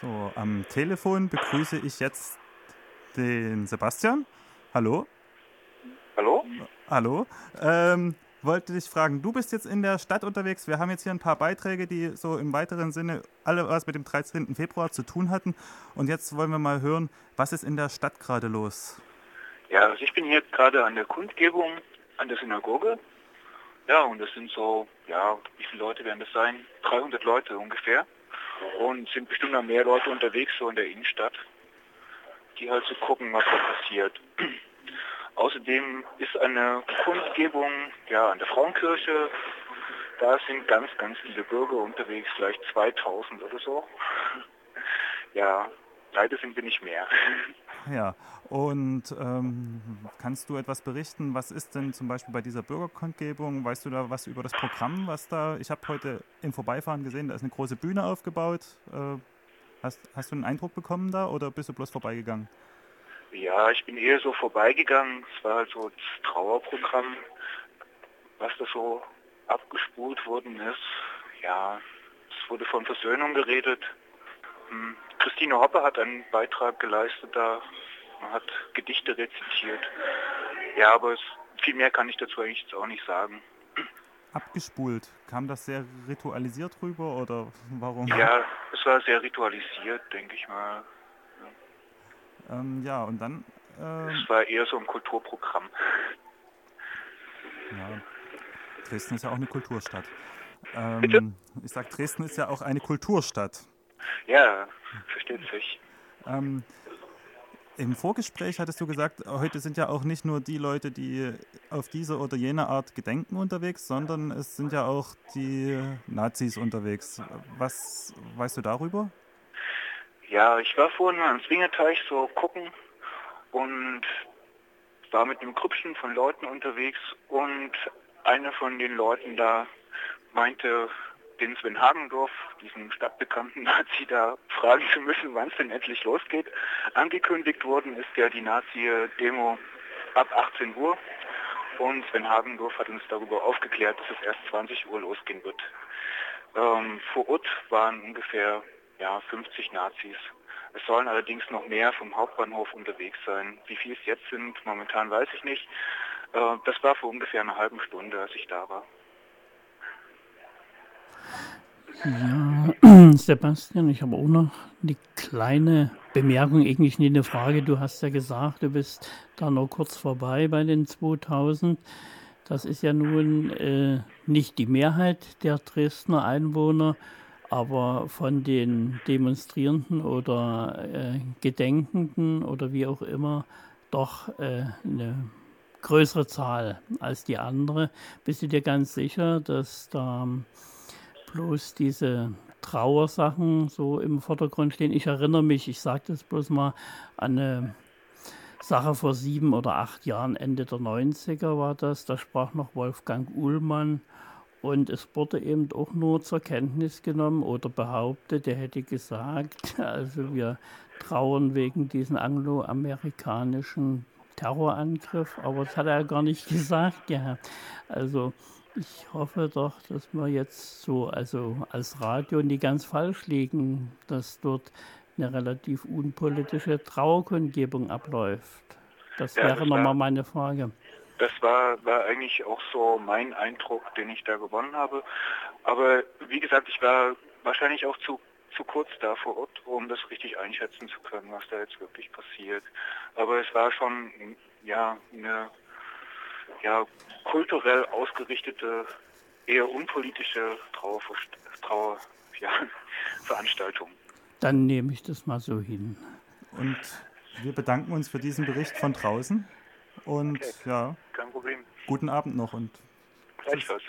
So, am Telefon begrüße ich jetzt den Sebastian. Hallo. Hallo? Hallo. Ähm, wollte dich fragen, du bist jetzt in der Stadt unterwegs. Wir haben jetzt hier ein paar Beiträge, die so im weiteren Sinne alle was mit dem 13. Februar zu tun hatten. Und jetzt wollen wir mal hören, was ist in der Stadt gerade los? Ja, also ich bin hier gerade an der Kundgebung an der Synagoge. Ja, und das sind so, ja, wie viele Leute werden das sein? 300 Leute ungefähr. Und sind bestimmt noch mehr Leute unterwegs, so in der Innenstadt, die halt so gucken, was da passiert. Außerdem ist eine Kundgebung ja, an der Frauenkirche. Da sind ganz, ganz viele Bürger unterwegs, vielleicht 2000 oder so. Ja, leider sind wir nicht mehr. Ja, und ähm, kannst du etwas berichten? Was ist denn zum Beispiel bei dieser Bürgerkundgebung? Weißt du da was über das Programm, was da? Ich habe heute im Vorbeifahren gesehen, da ist eine große Bühne aufgebaut. Äh, hast, hast du einen Eindruck bekommen da oder bist du bloß vorbeigegangen? Ja, ich bin eher so vorbeigegangen. Es war halt so das Trauerprogramm, was da so abgespult worden ist. Ja, es wurde von Versöhnung geredet. Hm, Christine Hoppe hat einen Beitrag geleistet da, hat Gedichte rezitiert. Ja, aber es, viel mehr kann ich dazu eigentlich jetzt auch nicht sagen. Abgespult, kam das sehr ritualisiert rüber oder warum? Ja, es war sehr ritualisiert, denke ich mal. Ähm, ja, und dann... Äh, es war eher so ein Kulturprogramm. Ja, Dresden ist ja auch eine Kulturstadt. Ähm? Ich sage, Dresden ist ja auch eine Kulturstadt. Ja, versteht sich. Ähm, Im Vorgespräch hattest du gesagt, heute sind ja auch nicht nur die Leute, die auf diese oder jene Art gedenken unterwegs, sondern es sind ja auch die Nazis unterwegs. Was weißt du darüber? Ja, ich war vorhin mal am Zwingerteich so gucken und war mit einem Grüppchen von Leuten unterwegs und einer von den Leuten da meinte, den Sven Hagendorf, diesen stadtbekannten Nazi, da fragen zu müssen, wann es denn endlich losgeht. Angekündigt worden ist ja die Nazi-Demo ab 18 Uhr und Sven Hagendorf hat uns darüber aufgeklärt, dass es erst 20 Uhr losgehen wird. Ähm, vor Ort waren ungefähr ja, 50 Nazis. Es sollen allerdings noch mehr vom Hauptbahnhof unterwegs sein. Wie viel es jetzt sind, momentan weiß ich nicht. Äh, das war vor ungefähr einer halben Stunde, als ich da war. Ja, Sebastian, ich habe auch noch eine kleine Bemerkung, eigentlich nicht eine Frage. Du hast ja gesagt, du bist da noch kurz vorbei bei den 2000. Das ist ja nun äh, nicht die Mehrheit der Dresdner Einwohner, aber von den Demonstrierenden oder äh, Gedenkenden oder wie auch immer doch äh, eine größere Zahl als die andere. Bist du dir ganz sicher, dass da bloß diese Trauersachen so im Vordergrund stehen. Ich erinnere mich, ich sage das bloß mal, an eine Sache vor sieben oder acht Jahren, Ende der 90er war das. Da sprach noch Wolfgang Uhlmann und es wurde eben auch nur zur Kenntnis genommen oder behauptet, er hätte gesagt, also wir trauern wegen diesen angloamerikanischen Terrorangriff, aber das hat er gar nicht gesagt. Ja. Also ich hoffe doch, dass wir jetzt so, also als Radio nicht ganz falsch liegen, dass dort eine relativ unpolitische Trauerkundgebung abläuft. Das ja, wäre nochmal meine Frage. Das war, war eigentlich auch so mein Eindruck, den ich da gewonnen habe. Aber wie gesagt, ich war wahrscheinlich auch zu, zu kurz da vor Ort, um das richtig einschätzen zu können, was da jetzt wirklich passiert. Aber es war schon ja eine ja, kulturell ausgerichtete, eher unpolitische Trauer, Trauer ja, Veranstaltung. Dann nehme ich das mal so hin. Und wir bedanken uns für diesen Bericht von draußen. Und okay, ja, kein Problem. Guten Abend noch und Gleichfalls.